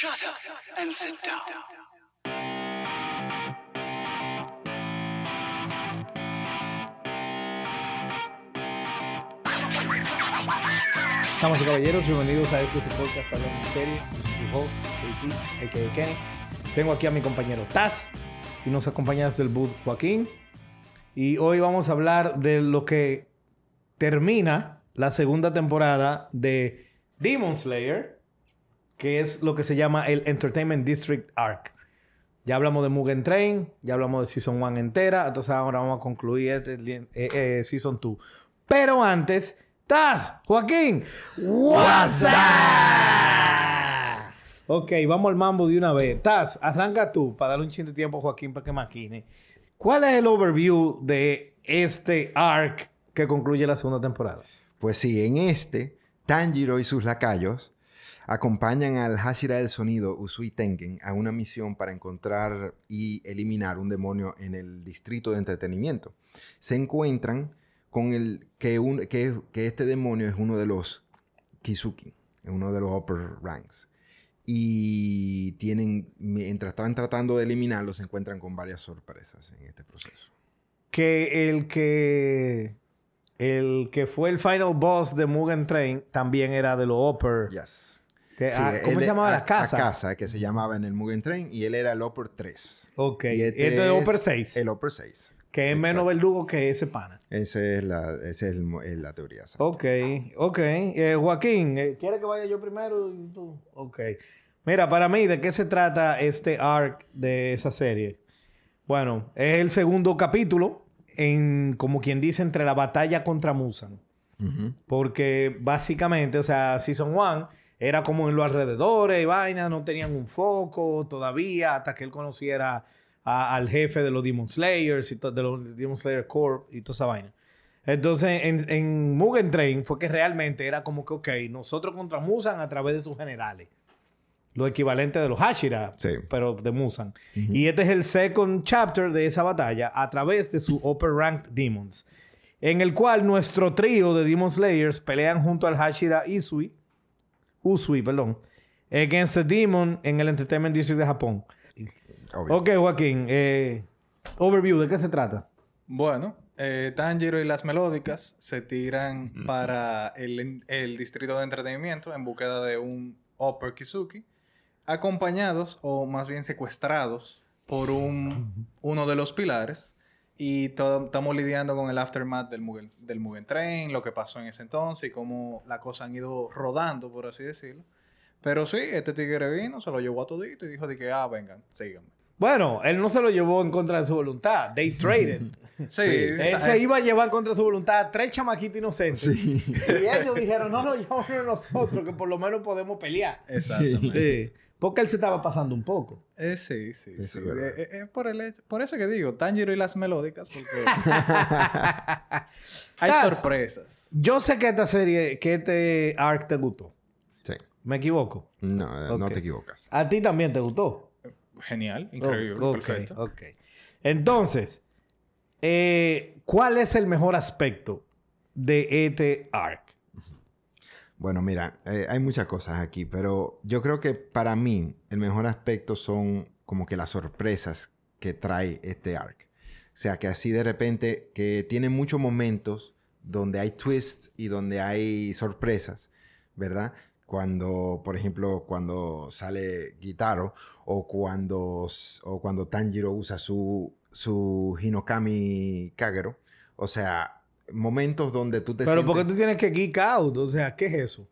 Shut up and sit down. Estamos caballeros, bienvenidos a este podcast hablando en serio. Su host, JC, a.k.a. Kenny. Tengo aquí a mi compañero Taz y nos acompaña desde el booth Joaquín. Y hoy vamos a hablar de lo que termina la segunda temporada de Demon Slayer, que es lo que se llama el Entertainment District Arc. Ya hablamos de Mugen Train, ya hablamos de Season 1 entera, entonces ahora vamos a concluir este eh, eh, Season 2. Pero antes, Taz, Joaquín, WhatsApp. Ok, vamos al mambo de una vez. Taz, arranca tú para darle un chin de tiempo a Joaquín para que maquine. ¿Cuál es el overview de este arc que concluye la segunda temporada? Pues sí, en este, Tanjiro y sus lacayos acompañan al Hashira del Sonido, Usui Tengen, a una misión para encontrar y eliminar un demonio en el distrito de entretenimiento. Se encuentran con el que, un- que, que este demonio es uno de los Kizuki, es uno de los upper ranks. Y tienen, mientras están tratando de eliminarlo, se encuentran con varias sorpresas en este proceso. Que el que el que fue el final boss de Mugen Train también era de los upper. Yes. Que- Sí, ah, ¿Cómo se llamaba a- la casa? La casa, que se llamaba en el Mugen Train, y él era el Upper 3. Ok. Y Este, este es es upper 6. El Upper 6. que es menos verdugo que ese pana. Esa es la, esa es el la teoría. Ok, ok. Eh, Joaquín, eh, ¿quiere que vaya yo primero y tú? Ok. Mira, para mí, ¿de qué se trata este arc de esa serie? Bueno, es el segundo capítulo en, como quien dice, entre la batalla contra Musan. Porque básicamente, o sea, Season 1 era como en los alrededores y vainas, no tenían un foco todavía hasta que él conociera a- al jefe de los Demon Slayers y de los Demon Slayer Corp y toda esa vaina. Entonces, en, en Mugen Train fue que realmente era como que, ok, nosotros contra Musan a través de sus generales. Lo equivalente de los Hashira, Sí. pero de Musan. Y este es el second chapter de esa batalla a través de su upper ranked demons. En el cual nuestro trío de Demon Slayers pelean junto al Hashira Isui, Usui, perdón, against the Demon en el Entertainment District de Japón. Obvio. Ok, Joaquín, eh, overview, ¿de qué se trata? Bueno, eh, Tanjiro y las melódicas se tiran para el, el distrito de entretenimiento en búsqueda de un Upper Kizuki, acompañados o más bien secuestrados por un, uno de los pilares. Y todo- estamos lidiando con el aftermath del Mugen, del Mugen Train, lo que pasó en ese entonces y cómo las cosas han ido rodando, por así decirlo. Pero sí, este tigre vino, se lo llevó a todito y dijo de que, ah, vengan, síganme. Bueno, él no se lo llevó en contra de su voluntad. They traded. Sí, él esa- se iba a llevar en contra de su voluntad a tres chamaquitos inocentes. Sí. Y ellos dijeron, no, no, llámanos nosotros, que por lo menos podemos pelear. Exactamente. Sí. Porque él se estaba pasando un poco. Eh, sí, sí, sí. es verdad. Eh, eh, por, el hecho- por eso que digo, Tanjiro y las melódicas, porque hay Taz, sorpresas. Yo sé que esta serie, que este arc te gustó. Sí. ¿Me equivoco? No, no te equivocas. A ti también te gustó. Genial, increíble, Oh, perfecto. ok. Entonces, eh, ¿cuál es el mejor aspecto de este arc? Bueno, mira, eh, hay muchas cosas aquí, pero yo creo que para mí el mejor aspecto son como que las sorpresas que trae este arc. O sea, que así de repente, que tiene muchos momentos donde hay twists y donde hay sorpresas, ¿verdad? Cuando, por ejemplo, cuando sale Gitaro o cuando, o cuando Tanjiro usa su, su Hinokami Kagero. O sea, momentos donde tú te Pero sientes... porque tú tienes que geek out. O sea, ¿qué es eso?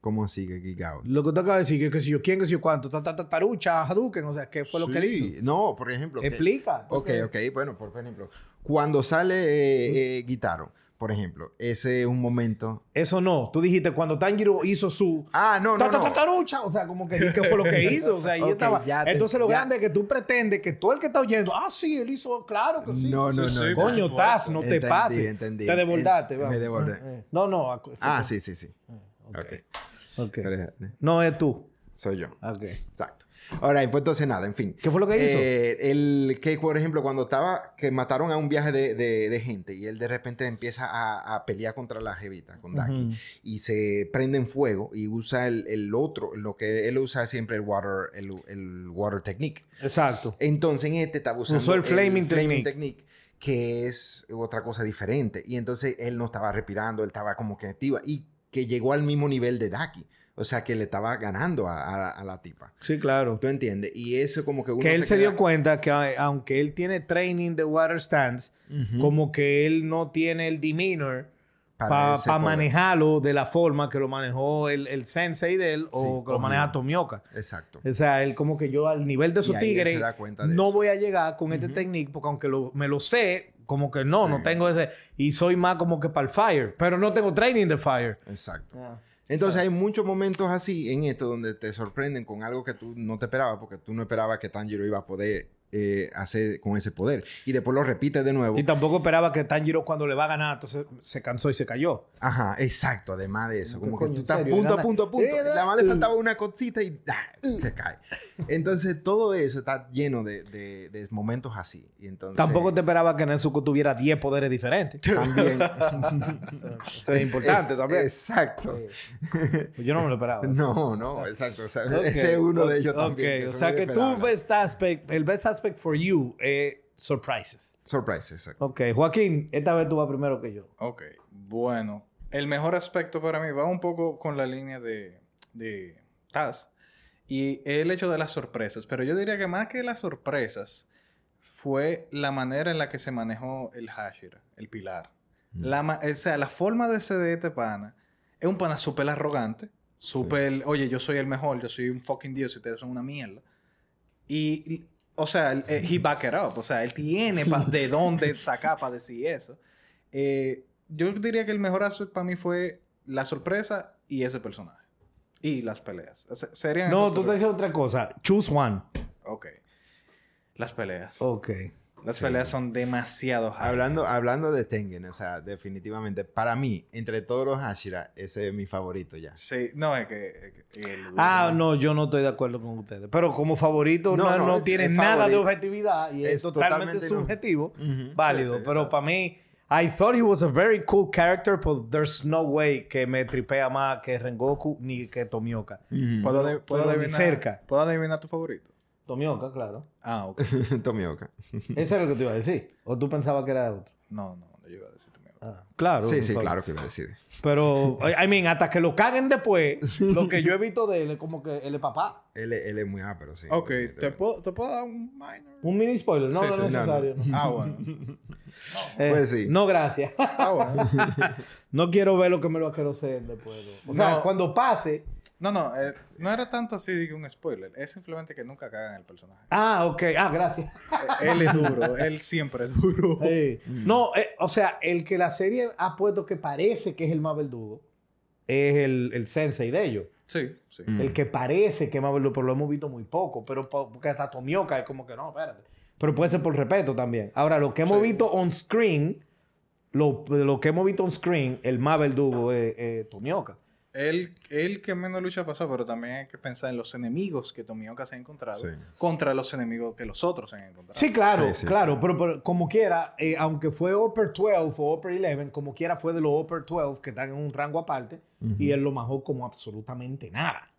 ¿Cómo así que geek out? Lo que tú acabas de decir, que qué sé yo, quién, qué sé yo, cuánto, ta, ta, ta, tarucha, Hadouken, o sea, ¿qué fue lo que él Sí. hizo? No, por ejemplo. que- Explica. Ok, porque- ok. Bueno, por ejemplo, cuando sale eh, eh, Guitaro, por ejemplo, ese es un momento. Eso no. Tú dijiste cuando Tanjiro hizo su... Ah, no, no, no. O sea, como que ¿qué fue lo que hizo? O sea, y Ok, estaba... ya te- Entonces lo ya. grande es que tú pretendes que todo el que está oyendo, ah, sí, él hizo, claro que sí. No, no, Sí, no. sí, no. Coño, supuesto. Taz, no te pases. entendí. Te vamos. me desbordé. Eh, No, no. acu- Ah, se- sí, sí, sí. Ok. Ok. ok. Pero, eh, No es tú. Soy yo. Ok. Exacto. Ahora, pues entonces nada, en fin. ¿Qué fue lo que hizo? Eh, el que, por ejemplo, cuando estaba, que mataron a un viaje de, de- de gente y él de repente empieza a, a pelear contra la jevita, con Daki, Ujú. y se prende en fuego y usa el, el otro, lo que él usa siempre, el water, el, el water technique. Exacto. Entonces en este estaba usando Usó el flaming technique. technique, que es otra cosa diferente. Y entonces él no estaba respirando, él estaba como que activa y que llegó al mismo nivel de Daki. O sea, que le estaba ganando a, a- a la tipa. Sí, claro. ¿Tú entiendes? Y eso como que uno Que él se queda- dio cuenta que a- aunque él tiene training de water stance, Ujú. como que él no tiene el demeanor Para ese poder. manejarlo de la forma que lo manejó el, el sensei de él o Sí, que lo maneja yo. Tomioka. Exacto. O sea, él como que yo al nivel de esos tigres se da cuenta de no eso. voy a llegar con este Ujú. technique porque aunque lo- me lo sé, como que no, no Sí. tengo ese... Y soy más como que para el fire, pero no tengo training de fire. Exacto. Entonces hay muchos momentos así en esto donde te sorprenden con algo que tú no te esperabas porque tú no esperabas que Tanjiro iba a poder eh, hacer con ese poder. Y después lo repite de nuevo. Y tampoco esperaba que Tanjiro cuando le va a ganar, entonces se cansó y se cayó. Ajá, exacto. Además de eso. ¿Qué Como que tú estás serio? punto a punto punto. Eh, Nada más le uh. faltaba una cosita y ¡ah! se cae. Entonces todo eso está lleno de, de- de momentos así. Y entonces... Tampoco te esperaba que Nezuko tuviera 10 poderes diferentes. También. Eso es importante Es- también. Exacto. Pues yo no me lo esperaba. No, no, exacto. O sea, Ok, ese es uno de ellos ok, también. o sea que tú aspect, el best aspect for you es surprises. Surprise, exacto. Ok, Joaquín, esta vez tú vas primero que yo. Ok, bueno. El mejor aspecto para mí va un poco con la línea de, de Taz y el hecho de las sorpresas. Pero yo diría que más que las sorpresas fue la manera en la que se manejó el Hashira, el pilar. Mm. La o sea, la forma de ser de este pana es un pana súper arrogante. Súper, oye, yo soy el mejor, yo soy un fucking dios y ustedes son una mierda. Y, o sea, eh, he back it up. O sea, él tiene de dónde sacar para decir eso. Eh, yo diría que el mejor aspecto para mí fue la sorpresa y ese personaje. Y las peleas. Serían No, tú te dices otra cosa. Choose one. Ok. Las peleas. Ok. Las Sí. peleas son demasiado hard. Hablando, hablando de Tengen, o sea, definitivamente, para mí, entre todos los Hashira, ese es mi favorito ya. Sí, no, es que... es que el- Ah, no, yo no estoy de acuerdo con ustedes. Pero como favorito no, No, no, no, es- tiene es nada de objetividad y es, Es totalmente, totalmente no. subjetivo. Ujú. Válido. Sí, sí, pero exacto. para mí, I thought he was a very cool character, but there's no way que me tripea más que Rengoku ni que Tomioka. ¿Puedo, ade- puedo ni adivinar, cerca. ¿Puedo adivinar tu favorito? Tomioka, claro. Ah, ok. Tomioka. Ese era lo que te iba a decir. ¿O tú pensabas que era otro? No, no, no yo iba a decir mío. Ah, claro. Sí, sí, claro que iba a decir. Pero, I mean, hasta que lo caguen después, lo que yo he visto de él es como que él es papá. Él, es- él es muy ápero, sí. Ok, ¿te puedo, ¿te puedo dar un minor? Un mini spoiler, no, Sí, no sí, es no, necesario. no. Ah, bueno. Eh, Pues sí. No, gracias. Ah, bueno. no quiero ver lo que me lo asqueroseen después. ¿no? O sea, No. cuando pase. No, no, eh, no era tanto así de que un spoiler. Es simplemente que nunca cagan el personaje. Ah, ok. Ah, gracias. Eh, él es duro, él siempre es duro. Sí. No, eh, o sea, el que la serie ha puesto que parece que es el más verdugo es el, el sensei de ellos. Sí, sí. Mm. El que parece que es más verdugo, pero lo hemos visto muy poco. Pero po- porque hasta Tomioka es como que no, espérate. Pero puede ser por respeto también. Ahora, lo que hemos Sí. visto on screen, lo, lo que hemos visto on screen, el más verdugo es, es Tomioka. Él, él que menos lucha pasó, pero también hay que pensar en los enemigos que Tomioka se ha encontrado Sí. contra los enemigos que los otros se han encontrado. Sí, claro, Sí, sí, claro, sí. Pero, pero como quiera, eh, aunque fue Upper 12 o Upper 11, como quiera fue de los Upper 12 que están en un rango aparte y él lo majó como absolutamente nada.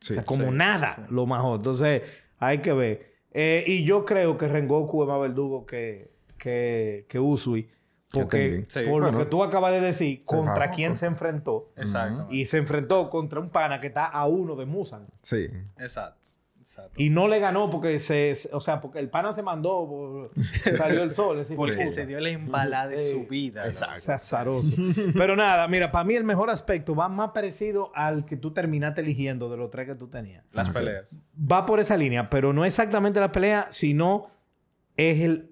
Sí. o sea, como sí, nada sí. lo majó. Entonces, hay que ver. Eh, y yo creo que Rengoku es más verdugo que, que, que Usui. Porque. Sí. por lo que tú acabas de decir, contra quién se enfrentó. Exacto. Y se enfrentó contra un pana que está a uno de Musan. Sí. Exacto. Exacto. Y no le ganó porque se, o sea, porque el pana se mandó, por- salió el sol. ese Porque se dio la embalada de su vida. Exacto. Es azaroso. Pero nada, mira, para mí el mejor aspecto va más parecido al que tú terminaste eligiendo de los tres que tú tenías. Las peleas. Va por esa línea, pero no exactamente la pelea, sino es el,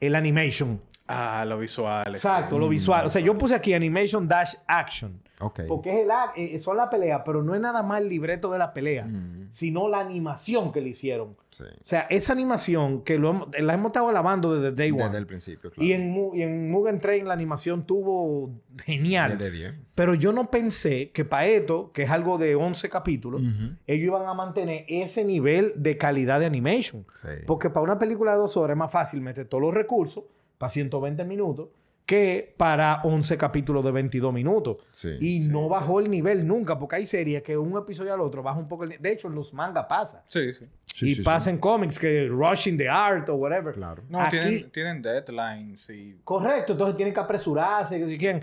el animation. Ah, los visuales. Exacto, lo visual. O sea, yo puse aquí Animation Dash Action. Ok. Porque es el, ac- eh, son la pelea, pero no es nada más el libreto de la pelea, Mm, sino la animación que le hicieron. sí. O sea, esa animación que lo hemos- la hemos estado alabando desde Day One. Desde el principio, claro. Y en, y en Mugen Train la animación tuvo genial. Desde 10. Pero yo no pensé que para esto, que es algo de 11 capítulos, ellos iban a mantener ese nivel de calidad de animation. Sí. Porque para una película de dos horas es más fácil meter todos los recursos para 120 minutos que para 11 capítulos de 22 minutos. Sí, y sí, no sí. bajó el nivel nunca, porque hay series que un episodio al otro baja un poco el nivel. De hecho, en los manga pasa. Sí, sí. Sí, y sí, pasa sí. en cómics que rushing the art o whatever. Claro. No, Aquí- tienen, tienen deadlines y... Correcto, entonces tienen que apresurarse, que si quieren.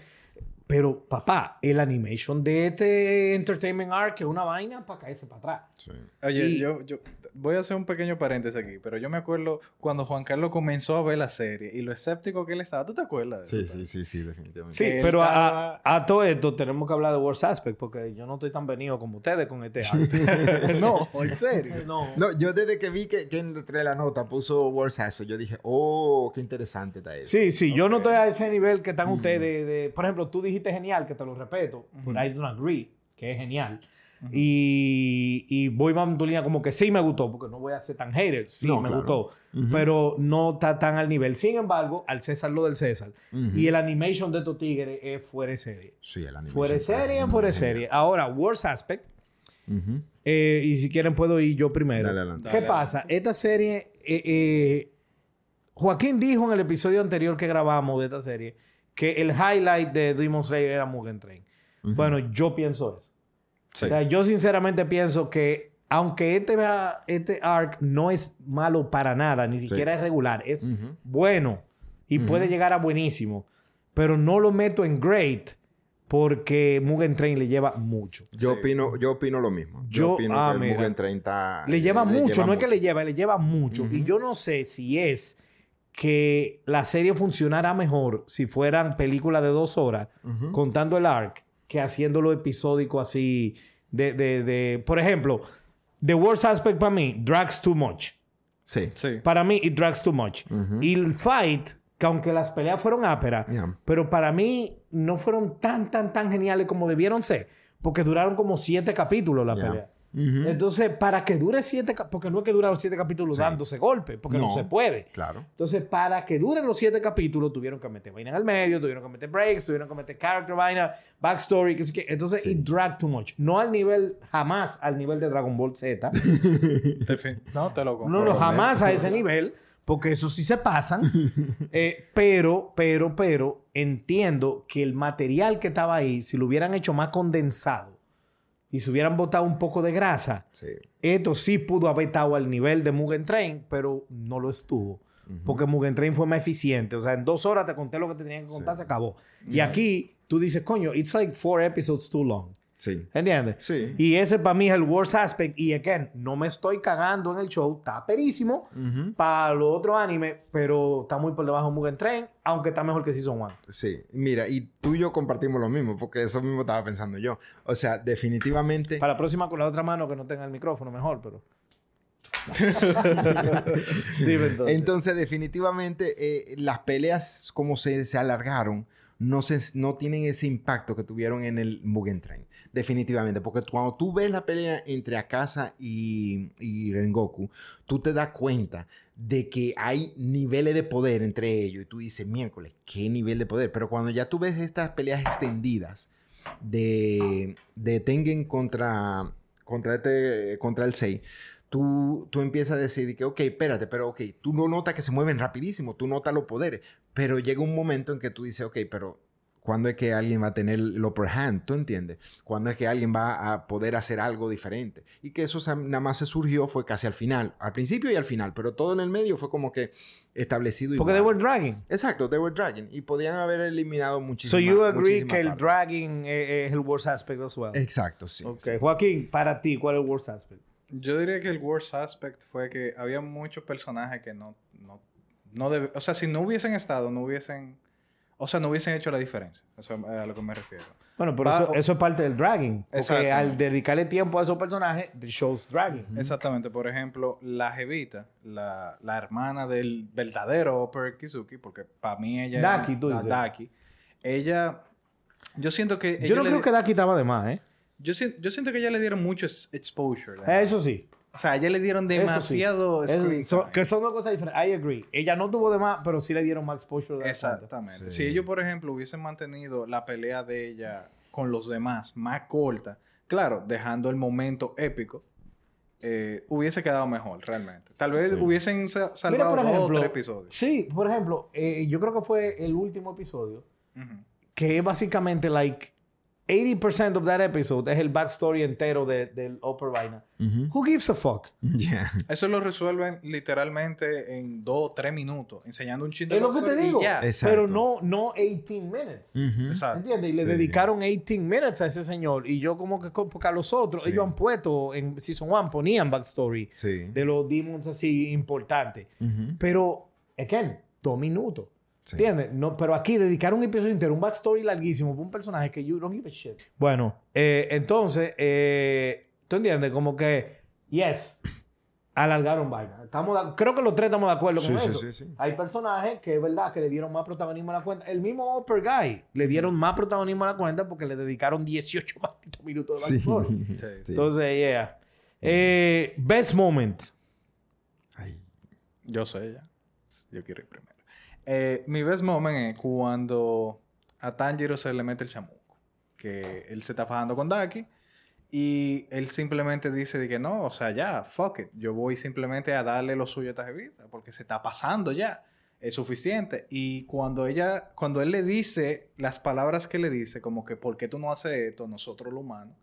Pero, papá, el animation de este Entertainment Arc es una vaina para caerse para atrás. Sí. Oye, Y- yo, yo voy a hacer un pequeño paréntesis aquí, pero yo me acuerdo cuando Juan Carlos comenzó a ver la serie y lo escéptico que él estaba. ¿Tú te acuerdas de Sí, eso? sí, sí, sí, definitivamente. Sí, Él pero a, estaba- a todo esto tenemos que hablar de Worst Aspect porque yo no estoy tan venido como ustedes con este arc. no, en serio. no. No, yo desde que vi que, que entre la nota puso Worst Aspect, yo dije, oh, qué interesante está eso. Sí, sí, yo no estoy a ese nivel que están Mm. ustedes de, de- Por ejemplo, tú dijiste genial, que te lo respeto, pero I don't agree, que es genial. Ujú. Y, y voy más tu línea como que sí me gustó, porque no voy a ser tan hater, sí No, me claro. gustó, Ujú. pero no está tan al nivel. Sin embargo, al César lo del César. Ujú. Y el animation de estos tigres es fuera de serie. Sí, el animation Fuera de serie, fuera de serie. Ahora, Worst Aspect, eh, y si quieren puedo ir yo primero. Dale adelante. ¿Qué Dale, pasa? Esta serie, eh, eh, Joaquín dijo en el episodio anterior que grabamos de esta serie que el highlight de Demon Slayer era Mugen Train. Bueno, yo pienso eso. Sí. O sea, yo sinceramente pienso que aunque este, este arc no es malo para nada, ni siquiera es regular, es bueno y puede llegar a buenísimo, pero no lo meto en great porque Mugen Train le lleva mucho. Yo Sí. opino, yo opino lo mismo. Yo, Yo- opino ah, que mira. Mugen 30 Le lleva mucho, no es que le lleva, le lleva mucho. Y yo no sé si es que la serie funcionara mejor si fueran películas de dos horas, contando el arc, que haciéndolo episódico así de, de, de... Por ejemplo, The Worst Aspect para mí, drags too much. Sí. Sí. Para mí, it drags too much. Ujú. Y el fight, que aunque las peleas fueron áperas, Yeah. pero para mí no fueron tan, tan, tan geniales como debieron ser, porque duraron como siete capítulos la Yeah. pelea. Entonces, para que dure siete, ca- porque no es que duraron siete capítulos Sí. dándose golpes, porque no. No. se puede. Claro. Entonces, para que duren los siete capítulos, tuvieron que meter vaina en el medio, tuvieron que meter breaks, tuvieron que meter character vaina, backstory, que sé qué. Entonces, Sí. it drag too much. No al nivel, jamás al nivel de Dragon Ball Z. No, te lo no, no, jamás a ese nivel, porque eso sí se pasan. Eh, pero, pero, pero, entiendo que el material que estaba ahí, si lo hubieran hecho más condensado y se hubieran botado un poco de grasa, Sí. esto sí pudo haber estado al nivel de Mugen Train, pero no lo estuvo. Porque Mugen Train fue más eficiente. O sea, en dos horas te conté lo que te tenían que contar, Sí. se acabó. Y aquí tú dices, coño, it's like four episodes too long. Sí. ¿Entiendes? Sí. Y ese para mí es el worst aspect. Y again, no me estoy cagando en el show. Está perísimo para los otros animes, pero está muy por debajo de Mugen Train, aunque está mejor que Season 1. Sí, mira, y tú y yo compartimos lo mismo, porque eso mismo estaba pensando yo. O sea, definitivamente. Para la próxima con la otra mano que no tenga el micrófono, mejor, pero. Dime entonces. Entonces, definitivamente, eh, las peleas, como se, se alargaron, no, tienen ese impacto que tuvieron en el Mugen Train. Definitivamente, porque cuando tú ves la pelea entre Akasa y, y Rengoku, tú te das cuenta de que hay niveles de poder entre ellos y tú dices, miércoles, ¿qué nivel de poder? Pero cuando ya tú ves estas peleas extendidas de, de Tengen contra, contra, este, contra el 6, tú, tú empiezas a decir que, ok, espérate, pero ok, tú no notas que se mueven rapidísimo, tú notas los poderes, pero llega un momento en que tú dices, ok, pero ¿cuándo es que alguien va a tener el upper hand? ¿Tú entiendes? ¿Cuándo es que alguien va a poder hacer algo diferente? Y que eso nada más se surgió fue casi al final, al principio y al final, pero todo en el medio fue como que establecido Porque they igual. were dragging. Exacto, they were dragging. Y podían haber eliminado So muchísimas you agree que el partes. dragging es, es el worst aspect as well. Exacto, sí. ok. sí. Joaquín, para ti, ¿cuál es el worst aspect? Yo diría que el worst aspect fue que había muchos personajes que no, no, no debe- o sea, si no hubiesen estado, no hubiesen, O sea, no hubiesen hecho la diferencia. Eso es a lo que me refiero. Bueno, pero Va- eso, eso es parte del dragging. Porque al dedicarle tiempo a esos personajes, the show's dragging. Exactamente. Por ejemplo, la Jevita, la, la hermana del verdadero Oper Kizuki, porque para mí ella... Daki, tú la dices. Daki. Ella... Yo siento que... Yo no creo di- que Daki estaba de más, ¿eh? Yo, si- yo siento que ella le dieron mucho ex- exposure. ¿verdad? Eso sí. O sea, a ella le dieron sí. demasiado Eso- screen so- que son dos cosas diferentes. I agree. Ella no tuvo de más, pero sí le dieron más exposure. de. Exactamente. Sí. Si ellos, por ejemplo, hubiesen mantenido la pelea de ella con los demás más corta, claro, dejando el momento épico, eh, hubiese quedado mejor, realmente. Tal vez Sí. hubiesen sa- Mira, salvado por dos o ejemplo, tres episodios. Sí, por ejemplo, eh, yo creo que fue el último episodio, Ujú. que es básicamente like 80% of that episode es el backstory entero de, del Upper Vaina. Who gives a fuck? Yeah. Eso lo resuelven literalmente en dos o tres minutos, enseñando un chingo Es lo que te digo. Pero no, no 18 minutes. Exacto. ¿Entiendes? Y le Sí. dedicaron 18 minutes a ese señor. Y yo como que, porque a los otros, Sí. ellos han puesto, en Season 1 ponían backstory Sí. de los demons así importantes. Pero, again, dos minutos. Sí. ¿Entiendes? No, pero aquí dedicar un episodio entero, un backstory larguísimo para un personaje que you don't give a shit. Bueno, eh, entonces, eh, ¿tú entiendes? Como que, yes, alargaron vaina. Estamos de- creo que los tres estamos de acuerdo con Sí, sí, eso. sí, sí. Hay personajes que es verdad que le dieron más protagonismo a la cuenta. El mismo Upper Guy le dieron más protagonismo a la cuenta porque le dedicaron 18 malditos minutos de backstory. Sí. Sí. Entonces, yeah. Eh, best moment. Ay. Yo sé ya. Yo quiero ir primero. Eh, mi best moment es cuando a Tanjiro se le mete el chamuco. Que él se está fajando con Daki. Y él simplemente dice de que no, o sea, ya, fuck it. Yo voy simplemente a darle lo suyo a esta jevita. Porque se está pasando ya. Es suficiente. Y cuando ella, cuando él le dice las palabras que le dice, como que, ¿por qué tú no haces esto? Nosotros los humanos.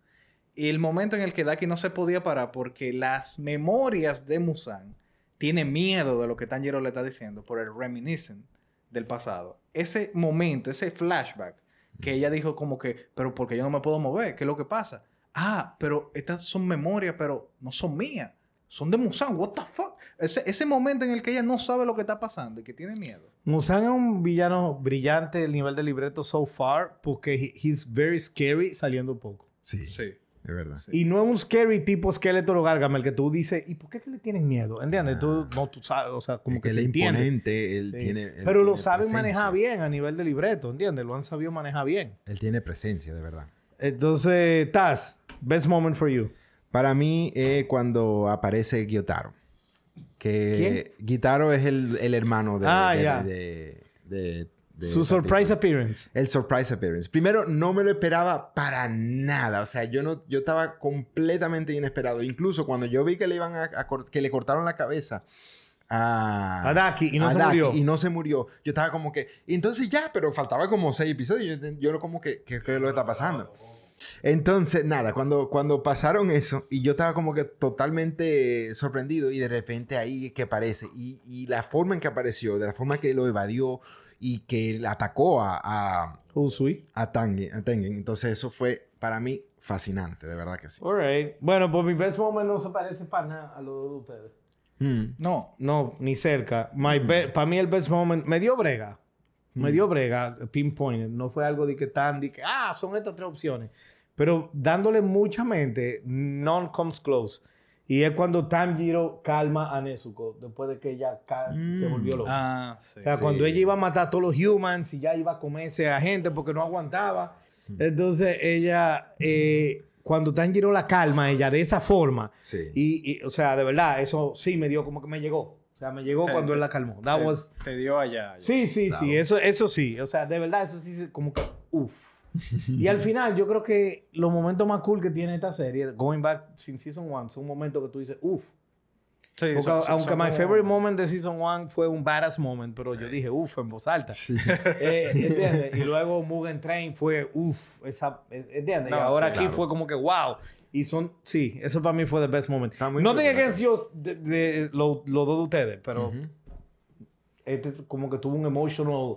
Y el momento en el que Daki no se podía parar porque las memorias de Musan tiene miedo de lo que Tanjiro le está diciendo por el reminiscent del pasado. Ese momento, ese flashback que ella dijo como que, pero porque yo no me puedo mover, ¿qué es lo que pasa? Ah, pero estas son memorias, pero no son mías. Son de Musan, what the fuck? Ese, ese momento en el que ella no sabe lo que está pasando y que tiene miedo. Musan es un villano brillante del nivel de libreto so far porque he- he's very scary saliendo poco. Sí, Sí. Es verdad. sí. Y no es un scary tipo esqueleto o Gargamel que tú dices, ¿y por qué que le tienen miedo? ¿Entiendes? Tú, no, tú sabes, o sea, como que él se imponente, él Sí. tiene... él Pero lo saben presencia. manejar bien a nivel de libreto, ¿entiendes? Lo han sabido manejar bien. Él tiene presencia, de verdad. Entonces, Taz, best moment for you. Para mí es cuando aparece Gyotaro. Que Gyotaro es el, el hermano de... Ah, de- de- de- de Su surprise appearance. El surprise appearance. Primero, no me lo esperaba para nada. O sea, yo no, yo estaba completamente inesperado. Incluso cuando yo vi que le iban a, a que le cortaron la cabeza a, A Daki y no a se Daki murió. Y no se murió. Yo estaba como que. entonces ya, pero faltaba como seis episodios. Yo, yo como que, que- ¿qué es lo que está pasando? Entonces, nada, cuando, cuando pasaron eso, y yo estaba como que totalmente sorprendido, y de repente ahí que aparece, y, y la forma en que apareció, de la forma que lo evadió y que atacó a, a, Usui. a, Tangen, a Tengen. Entonces, eso fue para mí fascinante, de verdad que sí. All right. Bueno, pues mi best moment no se parece para nada a lo de ustedes. Mm. No. No, ni cerca. My para mí el best moment me dio brega. Me dio brega, pinpoint. No fue algo de que tan, de que, ah, son estas tres opciones. Pero dándole mucha mente, none comes close. Y es cuando Tanjiro calma a Nezuko después de que ella casi se Mm. volvió loca. Ah, sí. o sea, sí. cuando ella iba a matar a todos los humans y ya iba a comerse a gente porque no aguantaba. Entonces ella, eh, cuando Tanjiro la calma, ella de esa forma, Sí. y, y, o sea, de verdad, eso sí me dio como que me llegó. O sea, me llegó Te- cuando te- él la calmó. That te, was... te dio allá. Sí, sí, sí, eso, eso sí. O sea, de verdad, eso sí, como que, uff. Y al final, yo creo que los momentos más cool que tiene esta serie, going back sin Season 1, son momentos que tú dices, uff. Sí, Porque son- son- aunque son my como- favorite moment de Season 1 fue un badass moment, pero yo dije, uff, en voz alta. Eh, ¿Entiendes? Y luego Mugen Train fue, uff, esa, ¿entiendes? No, y ahora sí, aquí claro. fue como que, wow. Y son, sí, eso para mí fue the best moment. No tengo against you de, de- lo- los dos de ustedes, pero Ujú. este como que tuvo un emotional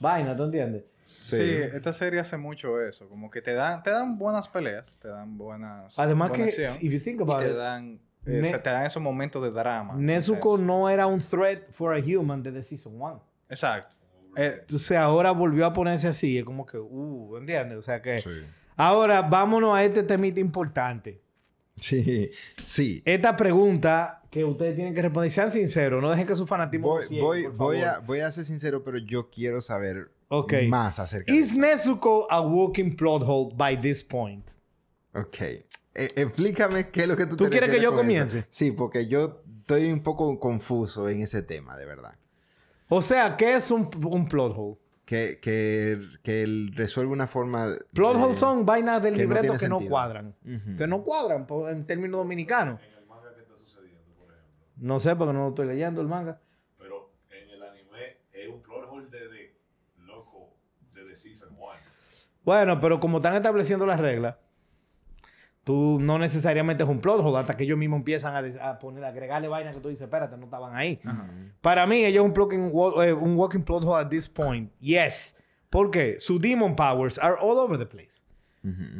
vaina, ¿tú entiendes? Sí. Sí. esta serie hace mucho eso. Como que te dan, te dan buenas peleas, te dan buenas. Además buena que, acción, if you think y about te it, dan, eh, Ne- se te dan esos momentos de drama. Nezuko no era un threat for a human desde Season 1. Exacto. Eh, Entonces ahora volvió a ponerse así. Es como que, uh, ¿entiendes? O sea que... Sí. Ahora vámonos a este temita importante. Sí, sí. Esta pregunta que ustedes tienen que responder, sean sinceros, no dejen que su fanatismo Voy, ciegue, voy, por voy, a, voy a ser sincero, pero yo quiero saber Ok. más acerca de Is Nezuko a walking plot hole by this point? Ok. E- explícame qué es lo que tú ¿Tú te quieres que yo con eso. comience? Sí, porque yo estoy un poco confuso en ese tema, de verdad. O sea, ¿qué es un, un plot hole? Que, que, que él resuelve una forma... Plot holes son vainas del que libreto que no cuadran. Que no cuadran en términos dominicanos. No sé porque no lo estoy leyendo el manga. Pero en el anime es un plot hole de, de loco desde Season 1. Bueno, pero como están estableciendo las reglas, tú no necesariamente es un plot hole hasta que ellos mismos empiezan a, poner, a agregarle vainas que tú dices, espérate, no estaban ahí. Para mí, ella es un, eh, un walking plot hole at this point. Yes. ¿Por qué? Sus demon powers are all over the place.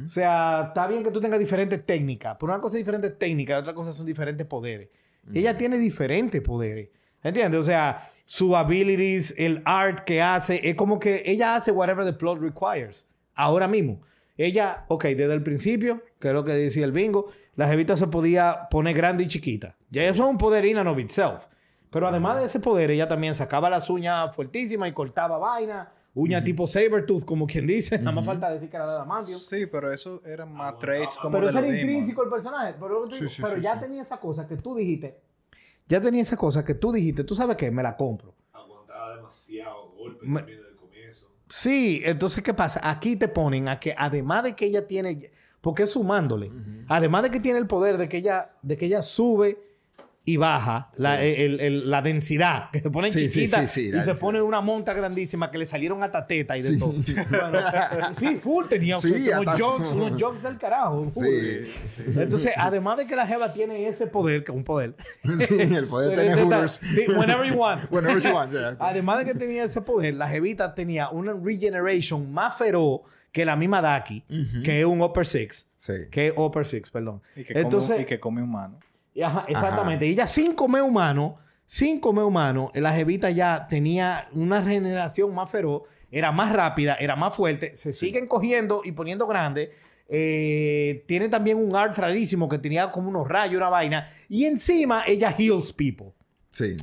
O sea, está bien que tú tengas diferentes técnicas, pero una cosa es diferentes técnicas y otra cosa son diferentes poderes. Ella tiene diferentes poderes. ¿Entiendes? O sea, su abilities, el art que hace, es como que ella hace whatever the plot requires. Ahora mismo. Ella, ok, desde el principio, que es lo que decía el bingo, la jevita se podía poner grande y chiquita. Ya eso es un poder in and of itself. Pero además de ese poder, ella también sacaba las uñas fuertísimas y cortaba vaina. Uña tipo Sabertooth, como quien dice. Nada más falta decir que era de adamantium. Sí, pero eso eran más traits como Pero de eso era intrínseco el personaje. Pero, lo que te Sí, digo, sí, pero sí, ya sí. tenía esa cosa que tú dijiste. Ya tenía esa cosa que tú dijiste. ¿Tú sabes qué? Me la compro. Aguantaba demasiado golpe Me- también desde el comienzo. Sí, entonces, ¿qué pasa? Aquí te ponen a que además de que ella tiene... Porque es sumándole. Además de que tiene el poder de que ella, de que ella sube y baja la, el- el- la densidad, que se pone Sí, sí, chiquita sí, sí, y se pone una monta grandísima que le salieron hasta teta y de Sí. todo. Bueno, sí, full tenía Sí, unos jokes, unos jokes del carajo. full. Sí, Entonces, además de que la jeva tiene ese poder, que es un poder. sí, el poder de Pero tener esta- hooters. sí, whenever you want. Whenever you want, yeah. Además de que tenía ese poder, la jevita tenía una regeneration más feroz que la misma Daki, que es un Upper Six. Sí. Que es Upper Six, perdón. Y que, Entonces, come, y que come humano. Y ajá, exactamente. Y ella sin comer humano, sin comer humano, la jevita ya tenía una regeneración más feroz, era más rápida, era más fuerte, se siguen cogiendo y poniendo grandes. Eh, tiene también un art rarísimo que tenía como unos rayos, una vaina. Y encima ella heals people. Sí.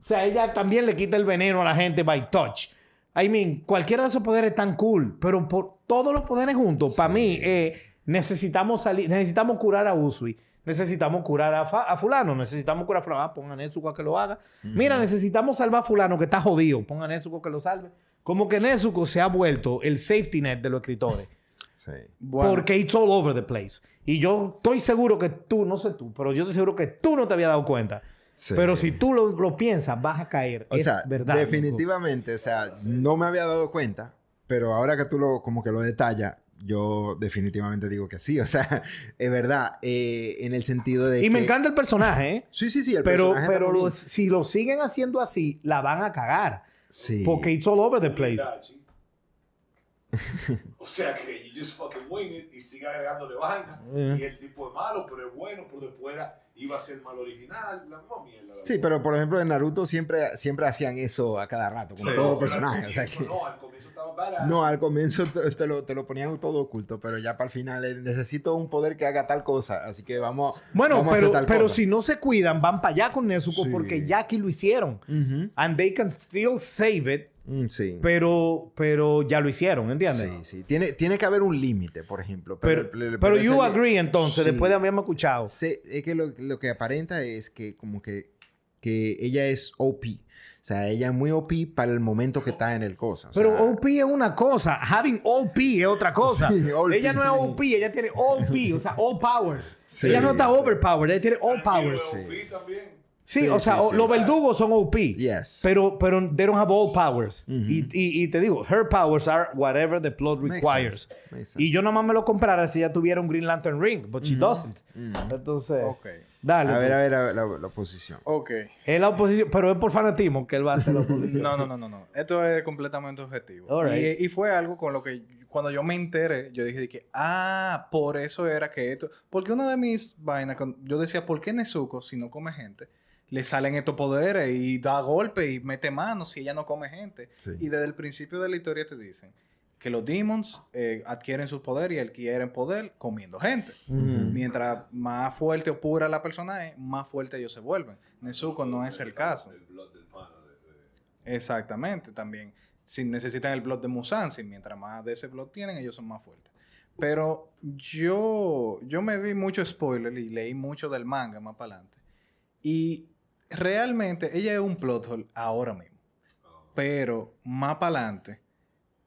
O sea, ella también le quita el veneno a la gente by touch. I mean, cualquiera de esos poderes es tan cool, pero por todos los poderes juntos, para mí, eh, necesitamos salir, necesitamos curar a Usui. Necesitamos curar a, Fa- a fulano, necesitamos curar a fulano. Ah, pongan a Nezuko a que lo haga. Mira, necesitamos salvar a fulano que está jodido. Pongan a Nezuko que lo salve. Como que Nezuko se ha vuelto el safety net de los escritores. Sí. Bueno, Porque it's all over the place. Y yo estoy seguro que tú, no sé tú, pero yo estoy seguro que tú no te habías dado cuenta. Sí. Pero si tú lo, lo piensas, vas a caer. O es sea, verdad. definitivamente, o sea, no me había dado cuenta, pero ahora que tú lo, como que lo detallas, yo definitivamente digo que sí. O sea, es verdad, eh, en el sentido de Y me que- encanta el personaje, ¿eh? Sí, sí, sí, el Pero, personaje pero lo- si lo siguen haciendo así, la van a cagar. Sí. Porque it's all over the place. O sea que you just fucking wing it y sigue agregándole vaina. Eh. Y el tipo es malo, pero es bueno, pero después era- iba a ser mal original. La misma mierda. la Sí, pero por ejemplo en Naruto siempre, siempre hacían eso a cada rato, con Sí. todos los personajes. O sea que... No, al comienzo estaba. No, al comienzo te, te lo, te lo ponían todo oculto, pero ya para el final eh, necesito un poder que haga tal cosa, así que vamos, Bueno, vamos a pero, hacer tal pero cosa. si no se cuidan, van para allá con Nezuko Sí. porque ya aquí lo hicieron. Ujú. And they can still save it, Mm, sí. pero, pero ya lo hicieron, ¿entiendes? Sí, sí. Tiene, tiene que haber un límite, por ejemplo. Pero, pero, pero, you agree entonces, Sí. después de haberme escuchado. Se- es que lo, lo que aparenta es que como que, que ella es OP. O sea, ella es muy OP para el momento que está en el cosa. o Pero OP es una cosa, having OP es otra cosa. Sí, ella no es. OP, ella tiene all P, o sea, all powers. Sí. ella no está overpowered, ella tiene all powers. OP también. Sí, Sí, o sea, sí, o- sí, los sí. verdugos son OP. Yes. Pero, pero they don't have all powers. Y, y- y te digo, her powers are whatever the plot Makes requires. sense, makes sense. Y yo nomás me lo comprara si ella tuviera un Green Lantern ring, but she doesn't. Entonces, Ok. Dale. a ver, a ver, a ver la, la oposición. Ok. Es la oposición, pero es por fanatismo que él va a hacer la oposición. No, no, no, no, no. Esto es completamente objetivo. All right. Y, y fue algo con lo que cuando yo me enteré, yo dije de que, ah, por eso era que esto. Porque una de mis vainas, yo decía, ¿por qué Nezuko, si no come gente, le salen estos poderes y da golpes y mete manos si ella no come gente. Sí. Y desde el principio de la historia te dicen que los demons eh, adquieren sus poderes y adquieren poder comiendo gente. Mientras más fuerte o pura la persona es, más fuerte ellos se vuelven. Nezuko no es el caso. El blood del pana. de- de- Exactamente, también. Si necesitan el blood de Musan, si mientras más de ese blood tienen, ellos son más fuertes. Pero yo, yo me di mucho spoiler y leí mucho del manga más para adelante. Y realmente ella es un plot hole ahora mismo. Pero más para adelante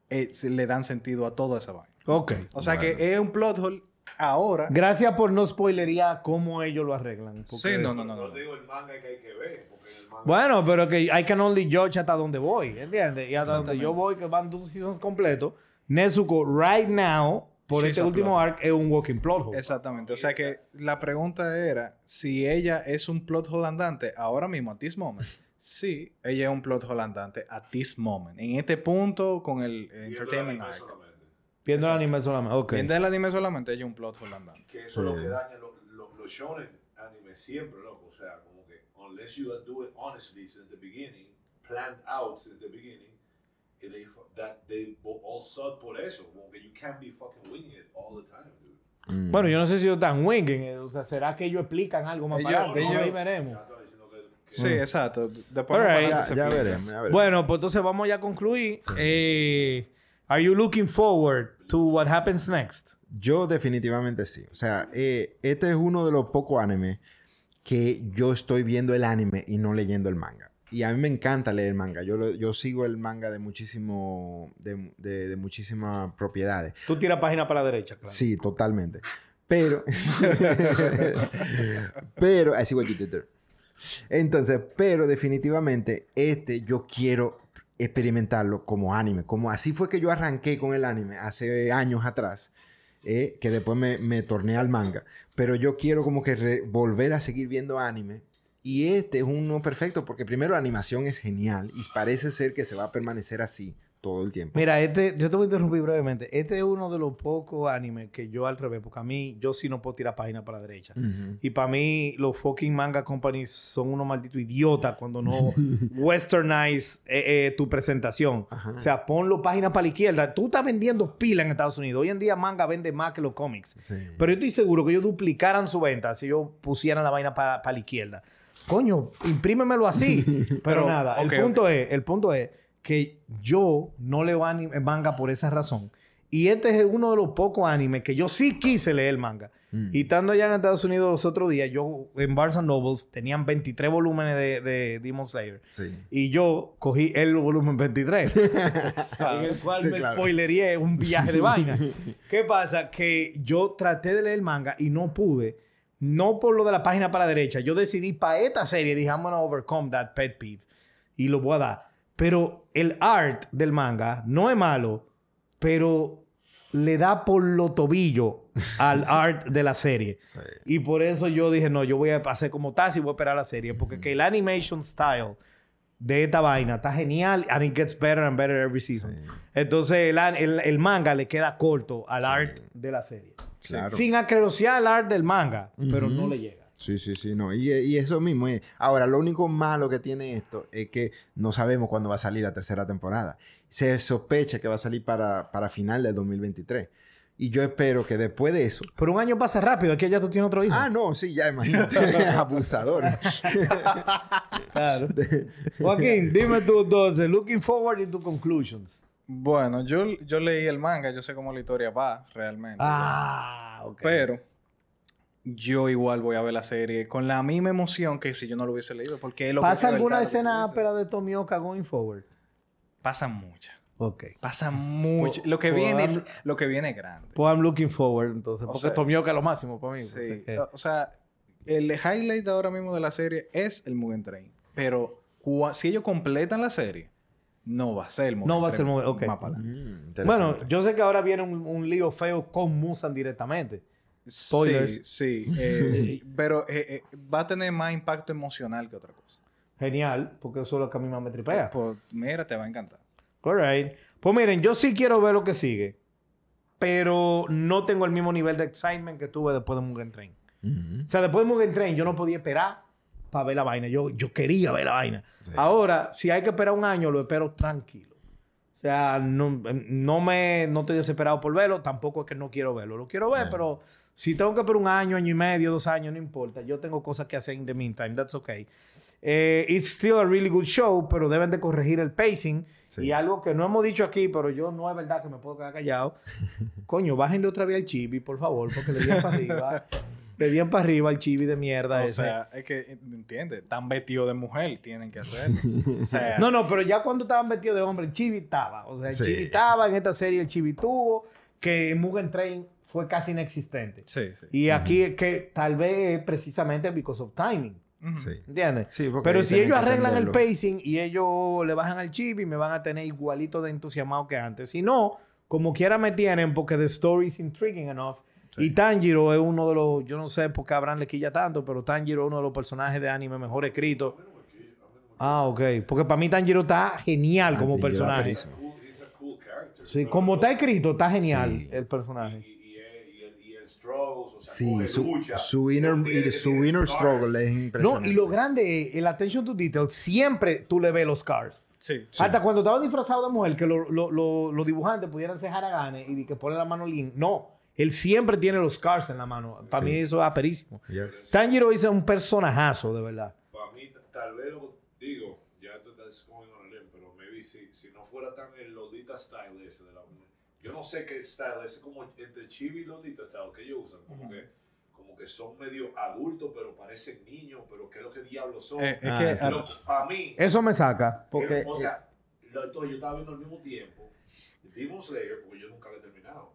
eh, se le dan sentido a toda esa vaina. Ok. O sea Bueno. que es un plot hole ahora. Gracias por no spoilería cómo ellos lo arreglan. Sí, porque- no, no, no, no. Digo el manga que hay que ver, el manga... Bueno, pero que I can only judge hasta donde voy, ¿entiendes? Y hasta donde yo voy, que van dos seasons completos, Nezuko right now, por She's este último plot. arc, es un walking plot hole. Exactamente. O sea que la pregunta era si ella es un plot hole andante ahora mismo, at this moment. Sí, ella es un plot hole andante at this moment. En este punto, con el Viendo el entertainment anime arc. solamente. Viendo el anime solamente. Ok. Viendo el anime solamente, ella es un plot hole andante. Que eso es lo que daña los lo, los shonen anime siempre, loco. O sea, como que, unless you do it honestly since the beginning, planned out since the beginning, and they, that they all suck por eso. Como que you can't be fucking winging it all the time, dude. Mm. Bueno, yo no sé si ellos están winging, eh, o sea, ¿será que ellos explican algo más Ellos- para adelante? ellos- Ahí veremos. Sí, exacto. Después para ya, ya veremos, ya veremos. Bueno, pues entonces vamos ya a concluir. Eh, are you looking forward to what happens next? Yo definitivamente sí. O sea, eh, este es uno de los pocos animes que yo estoy viendo el anime y no leyendo el manga. Y a mí me encanta leer el manga. Yo, lo- yo sigo el manga de muchísimo, de, de- de muchísimas propiedades. Tú tiras página para la derecha, claro. Sí, totalmente. Pero, pero, I see Entonces, pero definitivamente este yo quiero experimentarlo como anime. Como así fue que yo arranqué con el anime hace años atrás, eh, que después me, me torné al manga. Pero yo quiero como que volver a seguir viendo anime. Y este es uno perfecto porque primero la animación es genial y parece ser que se va a permanecer así todo el tiempo. Mira, este, yo te voy a interrumpir brevemente. Este es uno de los pocos animes que yo al revés, porque a mí, yo sí no puedo tirar página para la derecha. Y para mí, los fucking manga companies son unos malditos idiotas cuando no westernize eh, eh, tu presentación. Ajá. O sea, ponlo página para la izquierda. Tú estás vendiendo pila en Estados Unidos. Hoy en día manga vende más que los cómics. Sí. Pero yo estoy seguro que ellos duplicaran su venta si ellos pusieran la vaina para la izquierda. Coño, imprímemelo así. Pero, Pero, nada, el punto es, el punto es que yo no leo anime, manga por esa razón. Y este es uno de los pocos animes que yo sí quise leer manga. Mm. Y estando allá en Estados Unidos los otros días, yo en Barnes Nobles tenían 23 volúmenes de, de Demon Slayer. Sí. Y yo cogí el volumen 23, en el cual Sí, me claro. spoilería un viaje de vaina. ¿Qué pasa? Que yo traté de leer el manga y no pude. No por lo de la página para la derecha. Yo decidí para esta serie, dije, I'm gonna overcome that pet peeve. Y lo voy a dar. Pero el art del manga no es malo, pero le da por lo tobillo al art de la serie. Sí. Y por eso yo dije, no, yo voy a hacer como Tassi y voy a esperar la serie. Porque que el animation style de esta vaina está genial and it gets better and better every season. Sí. Entonces el, el- el manga le queda corto al Sí. art de la serie. Claro. Sin acreociar el art del manga, pero no le llega. Sí, sí, sí, no. Y, y eso mismo es. Ahora, lo único malo que tiene esto es que no sabemos cuándo va a salir la tercera temporada. Se sospecha que va a salir para, para final del 2023. Y yo espero que después de eso. Pero un año pasa rápido, aquí ya tú tienes otro hijo. Ah, no, sí, ya imagínate. Abusador. Claro. Joaquín, dime tú entonces, looking forward into conclusions. Bueno, yo, yo leí el manga, yo sé cómo la historia va realmente. Ah, ok. Pero yo igual voy a ver la serie con la misma emoción que si yo no lo hubiese leído. Porque es lo que ¿Pasa alguna escena ápera de Tomioka going forward? Pasan muchas. Ok. Pasan muchas. Po- Lo que viene es, lo que viene es grande. Pues I'm looking forward, entonces. O Porque sea- Tomioka es lo máximo para mí. Sí. o sea que- O sea, el highlight ahora mismo de la serie es el Mugen Train. Pero cua- si ellos completan la serie, no va a ser el Mugen No va a ser Mugen- ok. más para adelante. Mm. Bueno, yo sé que ahora viene un, un lío feo con Musan directamente. Spoilers. Sí, sí. eh, pero eh, eh, va a tener más impacto emocional que otra cosa. Genial, porque eso es lo que a mí más me tripea. Pues mira, te va a encantar. All right. Pues miren, yo sí quiero ver lo que sigue. Pero no tengo el mismo nivel de excitement que tuve después de Mugen Train. O sea, después de Mugen Train yo no podía esperar para ver la vaina. Yo, yo quería ver la vaina. Sí. Ahora, si hay que esperar un año, lo espero tranquilo. O sea, no, no me no estoy desesperado por verlo, tampoco es que no quiero verlo. Lo quiero ver, pero si tengo que esperar un año, año y medio, dos años, no importa. Yo tengo cosas que hacer in the meantime. That's okay. Eh, it's still a really good show, pero deben de corregir el pacing. Sí. Y algo que no hemos dicho aquí, pero yo no es verdad que me puedo quedar callado. Coño, bájenle otra vez al chibi, por favor, porque le dieron para arriba. Le dieron para arriba al chibi de mierda O ese. sea, es que, ¿entiendes? Tan vestido de mujer tienen que hacer. O sea, No, no, pero ya cuando estaban vestidos de hombre, el Chibi estaba. O sea, el Sí. Chibi estaba en esta serie, el Chibi tuvo, que en Mugen Train fue casi inexistente. Sí, sí. Y aquí es que tal vez precisamente because of timing. Ujú. Sí. ¿Entiendes? Sí, porque Pero si ellos arreglan el pacing y ellos le bajan al Chibi, me van a tener igualito de entusiasmado que antes. Si no, como quiera me tienen, porque the story is intriguing enough. Sí. Y Tanjiro es uno de los, yo no sé por qué Abraham le quilla tanto, pero Tanjiro es uno de los personajes de anime mejor escritos. Ah, ok. Porque para mí Tanjiro está genial como Tanjiro personaje. buenísimo. Cool, he's a cool character. Sí, como no- está escrito, está genial Sí. el personaje. Y, y, y, el, y el struggles, o sea, Sí, su, lucha, su inner, no tiene su inner struggle es No, impresionante. y lo grande es el attention to detail. Siempre tú le ves los cars. Sí. Hasta cuando estaba disfrazado de mujer, que lo- lo- lo- los dibujantes pudieran ser haraganes y que pone la mano lean. No, él siempre tiene los cars en la mano. Para Sí. mí eso es aperísimo. Yes. Tanjiro hizo un personajazo, de verdad. Para mí, tal vez lo digo, ya esto estás a limb, pero maybe si, si no fuera tan el Lodita style ese de la Yo no sé qué style, ese como entre Chibi y Lodita style que ellos usan, como, que, como que son medio adultos, pero parecen niños, pero ¿qué es lo que diablos son? Eh, es Ah, que sí. ah, para mí, Eso me saca. Porque, pero, o sea, lo- entonces yo estaba viendo al mismo tiempo Demon Slayer, porque yo nunca lo he terminado,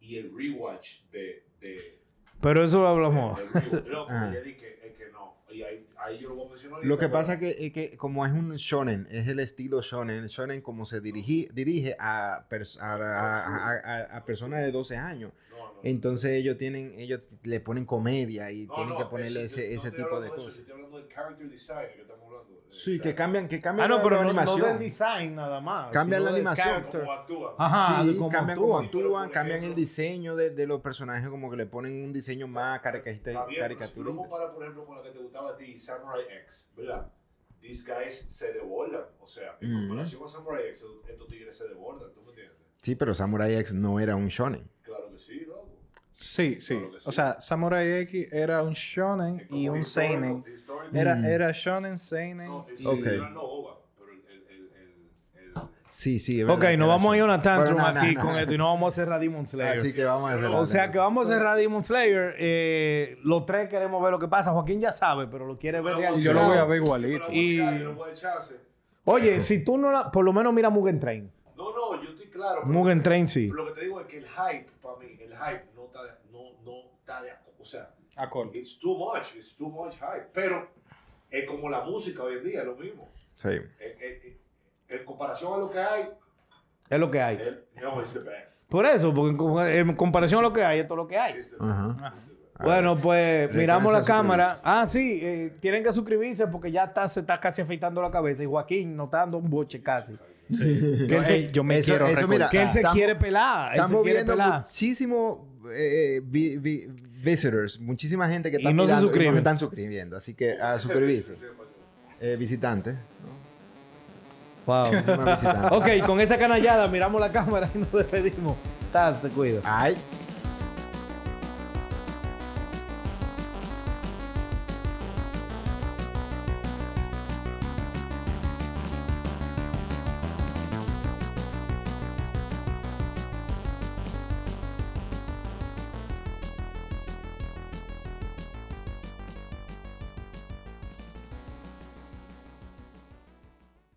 y el rewatch de... de Pero eso lo hablamos. del rewatch. Loco, Ah. ya dije, es que no, y ahí, ahí yo lo voy a mencionar. Lo que pasa que, es que como es un shonen, es el estilo shonen, el shonen como se dirige, dirige a, pers- a, a- a- a- a personas de 12 años. Pero- no, no, Entonces ellos tienen, ellos le ponen comedia y No, tienen no, que ponerle ese, ese estoy tipo de cosas. Estoy hablando del character design que estamos hablando. Sí, que cambian, que cambian Ah, no, la, pero la no, no animación. del design nada más. Cambian la animación. actúan. Ajá, Sí, de cómo cambian cómo actúan. Sí, actúan, cambian el ejemplo- diseño de, de los personajes, como que le ponen un diseño más caricaturista. Si tú lo caricaturista. comparas, por ejemplo, con la que te gustaba a ti, Samurai X, ¿verdad? These guys se desbordan. O sea, en Ujú. comparación a Samurai X, estos tigres se desbordan, ¿tú me entiendes? Sí, pero Samurai X no era un shonen. Que sí, loco. sí, sí. Claro que sí. O sea, Samurai X era un shonen y un seinen. Era, Mm. era shonen, seinen. No, y- sí, Ok. era no ova, pero el, el, el, el, el- Sí, sí. es Ok, verdad era vamos a ir a una tantrum no, aquí no, con no. esto y no vamos a cerrar Demon Slayer. Así que vamos a hacer O sea que vamos a cerrar Demon Slayer. Eh, los tres queremos ver lo que pasa. Joaquín ya sabe, pero lo quiere ver realizado. yo lo voy a ver igualito. Y- no. Oye, si tú no la... Por lo menos mira Mugen Train. No, no, yo estoy claro. Mugen Train sí. Lo que te digo es que el hype, hype no está de, no, no está de o sea, Acorde. it's too much, it's too much hype. Pero es como la música hoy en día, es lo mismo. Sí. Eh, eh, eh, en comparación a lo que hay, Es lo que hay. el, no, it's the best. Por eso, porque en com- en comparación a lo que hay, esto es lo que hay. Ajá. Bueno, pues Recuerden miramos la cámara. Ah, sí, eh, tienen que suscribirse porque ya está, se está casi afeitando la cabeza. Y Joaquín no está dando un boche casi. Que él se, Ey, yo me Eso- quiero eso, mira, que él se Estamos- quiere pelar. Él se Estamos quiere viendo pelar. muchísimo eh, vi- vi- visitors, muchísima gente que está Y no se mirando suscriben. no se están suscribiendo. Así que a suscribirse. Eh, visitantes. Wow. Visitantes. ok, con esa canallada miramos la cámara y nos despedimos. Taz, te cuido. Ay.